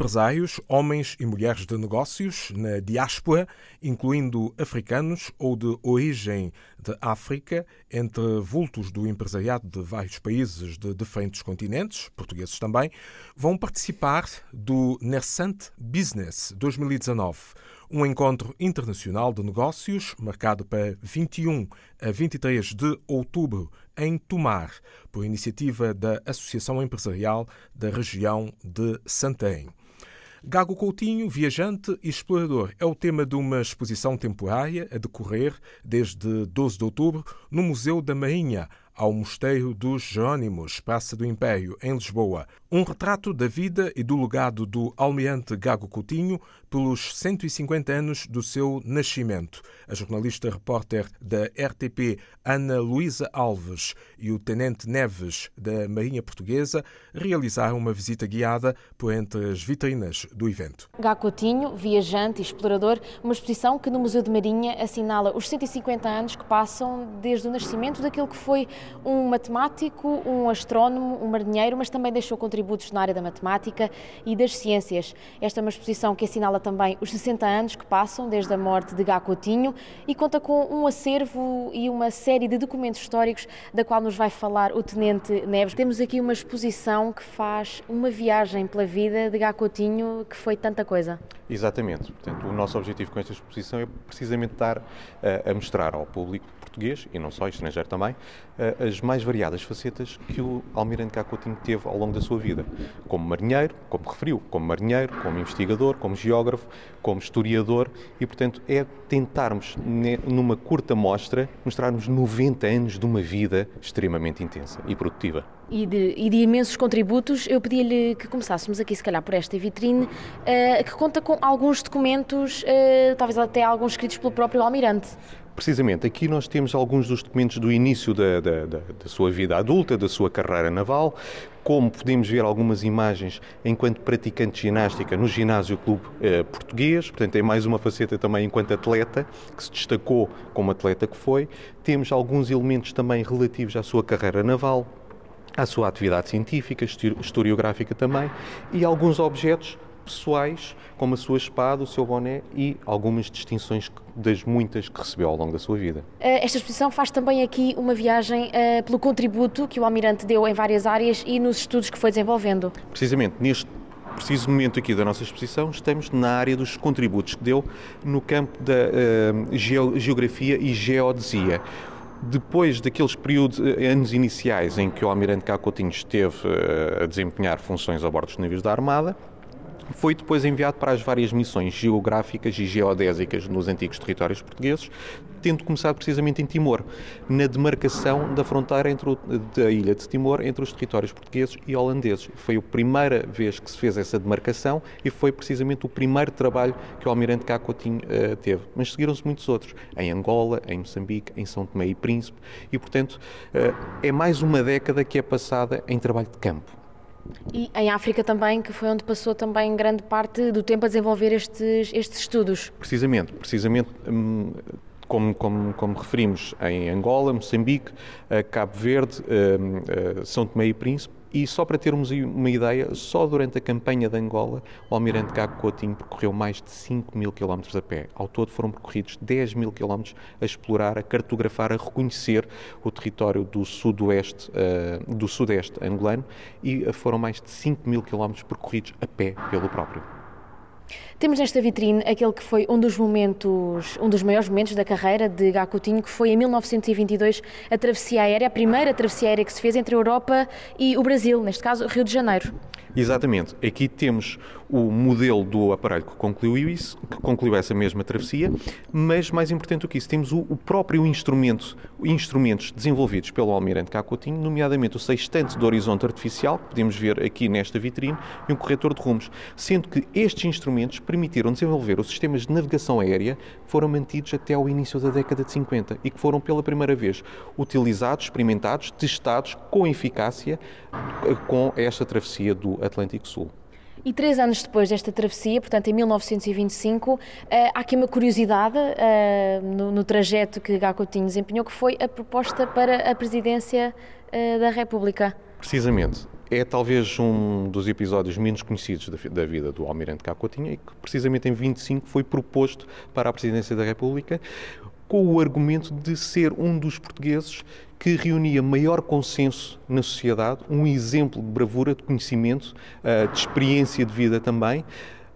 empresários, homens e mulheres de negócios na diáspora, incluindo africanos ou de origem de África, entre vultos do empresariado de vários países de diferentes continentes, portugueses também, vão participar do Nersant Business 2019 um encontro internacional de negócios marcado para 21 a 23 de outubro em Tomar, por iniciativa da Associação Empresarial da região de Santarém. Gago Coutinho, viajante e explorador, é o tema de uma exposição temporária a decorrer desde 12 de outubro no Museu da Marinha, ao Mosteiro dos Jerónimos, Praça do Império, em Lisboa. Um retrato da vida e do legado do almirante Gago Coutinho pelos 150 anos do seu nascimento. A jornalista repórter da RTP, Ana Luísa Alves, e o tenente Neves, da Marinha Portuguesa, realizaram uma visita guiada por entre as vitrinas do evento. Gago Coutinho, viajante e explorador, uma exposição que no Museu de Marinha assinala os 150 anos que passam desde o nascimento daquele que foi um matemático, um astrónomo, um marinheiro, mas também deixou contributos na área da matemática e das ciências. Esta é uma exposição que assinala também os 60 anos que passam desde a morte de Gá Coutinho e conta com um acervo e uma série de documentos históricos da qual nos vai falar o Tenente Neves. Temos aqui uma exposição que faz uma viagem pela vida de Gá Coutinho que foi tanta coisa. Exatamente. Portanto, o nosso objetivo com esta exposição é precisamente dar uh, a mostrar ao público português, e não só, estrangeiro também, uh, as mais variadas facetas que o Almirante Cá Coutinho teve ao longo da sua vida. Como marinheiro, como referiu, como marinheiro, como investigador, como geógrafo, como historiador, e portanto é tentarmos, numa curta mostra, mostrarmos 90 anos de uma vida extremamente intensa e produtiva e de, e de imensos contributos, eu pedia-lhe que começássemos aqui, se calhar, por esta vitrine, uh, que conta com alguns documentos, uh, talvez até alguns escritos pelo próprio Almirante. Precisamente, aqui nós temos alguns dos documentos do início da, da, da, da, sua vida adulta, da sua carreira naval, como podemos ver algumas imagens enquanto praticante de ginástica no Ginásio Clube eh, Português, portanto é mais uma faceta também enquanto atleta, que se destacou como atleta que foi. Temos alguns elementos também relativos à sua carreira naval, à sua atividade científica, historiográfica também, e alguns objetos pessoais, como a sua espada, o seu boné e algumas distinções das muitas que recebeu ao longo da sua vida. Eh, esta exposição faz também aqui uma viagem uh, pelo contributo que o Almirante deu em várias áreas e nos estudos que foi desenvolvendo. Precisamente, neste preciso momento aqui da nossa exposição, estamos na área dos contributos que deu no campo da uh, geografia e geodesia depois daqueles períodos, eh, anos iniciais em que o Almirante Cá Coutinho esteve eh, a desempenhar funções a bordo dos navios da Armada, foi depois enviado para as várias missões geográficas e geodésicas nos antigos territórios portugueses, tendo começado precisamente em Timor, na demarcação da fronteira entre o, da ilha de Timor entre os territórios portugueses e holandeses. Foi a primeira vez que se fez essa demarcação e foi precisamente o primeiro trabalho que o almirante Cá Coutinho uh, teve. Mas seguiram-se muitos outros, em Angola, em Moçambique, em São Tomé e Príncipe, e portanto uh, é mais uma década que é passada em trabalho de campo. E em África também, que foi onde passou também grande parte do tempo a desenvolver estes, estes estudos. Precisamente, precisamente. Hum, como, como, como, referimos em Angola, Moçambique, Cabo Verde, hum, São Tomé e Príncipe, e só para termos uma ideia, só durante a campanha de Angola, o Almirante Gago Coutinho percorreu mais de 5 mil quilómetros a pé. Ao todo foram percorridos 10 mil quilómetros a explorar, a cartografar, a reconhecer o território do sudoeste, uh, do sudeste angolano e foram mais de 5 mil quilómetros percorridos a pé pelo próprio. Temos nesta vitrine aquele que foi um dos momentos, um dos maiores momentos da carreira de Gá Coutinho, que foi em 1922 a travessia aérea, a primeira travessia aérea que se fez entre a Europa e o Brasil, neste caso Rio de Janeiro. Exatamente. Aqui temos o modelo do aparelho que concluiu isso, que concluiu essa mesma travessia, mas mais importante do que isso, temos o, o próprio instrumento, instrumentos desenvolvidos pelo Almirante Cacotinho, nomeadamente o sextante de horizonte artificial, que podemos ver aqui nesta vitrine, e um corretor de rumos, sendo que estes instrumentos permitiram desenvolver os sistemas de navegação aérea foram mantidos até ao início da década de 50 e que foram pela primeira vez utilizados, experimentados, testados com eficácia eh, com esta travessia do Atlântico Sul. E três anos depois desta travessia, portanto em 1925, eh, há aqui uma curiosidade eh, no, trajeto que Gacotinho desempenhou, que foi a proposta para a presidência da República. Precisamente. é talvez um dos episódios menos conhecidos da, vida do Almirante Cacotinha e que precisamente em 25 foi proposto para a Presidência da República com o argumento de ser um dos portugueses que reunia maior consenso na sociedade, um exemplo de bravura, de conhecimento, eh, de experiência de vida também.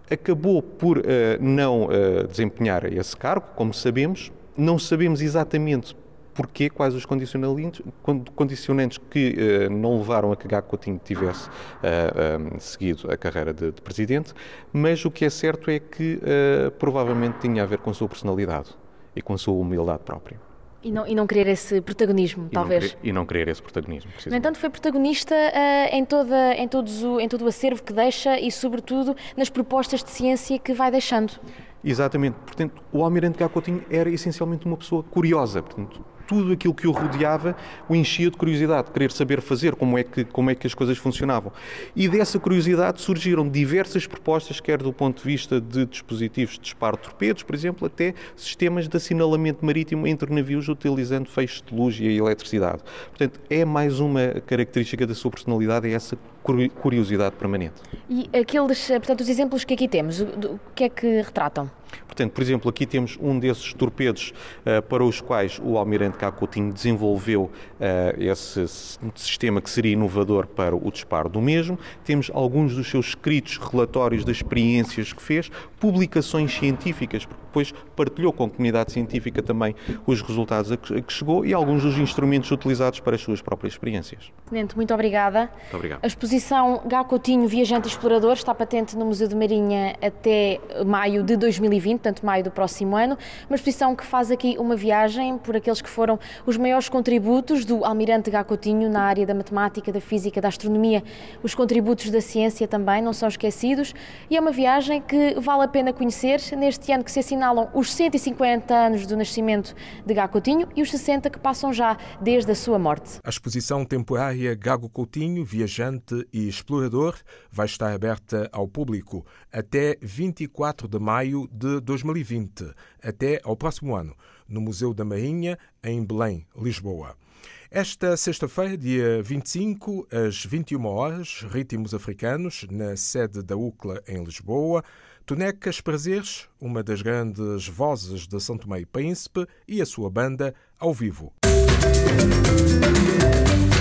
Acabou por eh, não eh, desempenhar esse cargo, como sabemos, não sabemos exatamente porquê, quais os condicionantes que não levaram a que Gago Coutinho tivesse seguido a carreira de, presidente, mas o que é certo é que provavelmente tinha a ver com a sua personalidade e com a sua humildade própria. E não, e não querer esse protagonismo, e talvez. Não querer, e não querer esse protagonismo. No entanto, foi protagonista uh, em, toda, em, todos o, em todo o acervo que deixa e, sobretudo, nas propostas de ciência que vai deixando. Exatamente. Portanto, o Almirante Gacotinho era essencialmente uma pessoa curiosa. Portanto, tudo aquilo que o rodeava o enchia de curiosidade, de querer saber fazer, como é, que, como é que as coisas funcionavam. E dessa curiosidade surgiram diversas propostas, quer do ponto de vista de dispositivos de disparo de torpedos, por exemplo, até sistemas de assinalamento marítimo entre navios utilizando feixes de luz e eletricidade. Portanto, é mais uma característica da sua personalidade, é essa curiosidade permanente. E aqueles, portanto, os exemplos que aqui temos, o que é que retratam? Portanto, por exemplo, aqui temos um desses torpedos uh, para os quais o Almirante Cacotinho desenvolveu uh, esse sistema que seria inovador para o disparo do mesmo. Temos alguns dos seus escritos, relatórios das experiências que fez, publicações científicas, porque depois partilhou com a comunidade científica também os resultados a que, a que chegou e alguns dos instrumentos utilizados para as suas próprias experiências. Tenente, muito obrigada. Muito obrigado. A exposição Gacotinho Viajante Explorador está patente no Museu de Marinha até maio de 2020 portanto maio do próximo ano, uma exposição que faz aqui uma viagem por aqueles que foram os maiores contributos do Almirante Gacotinho na área da matemática, da física, da astronomia. Os contributos da ciência também não são esquecidos e é uma viagem que vale a pena conhecer neste ano que se assinalam os 150 anos do nascimento de Gacotinho e os 60 que passam já desde a sua morte. A exposição temporária Gago Coutinho, viajante e explorador, vai estar aberta ao público até 24 de maio de 2020. 2020 até ao próximo ano, no Museu da Marinha, em Belém, Lisboa. Esta sexta-feira, dia 25, às 21 horas, Ritmos Africanos, na sede da UCLA em Lisboa, Tonecas Prazeres, uma das grandes vozes de São Tomé e Príncipe, e a sua banda ao vivo. Música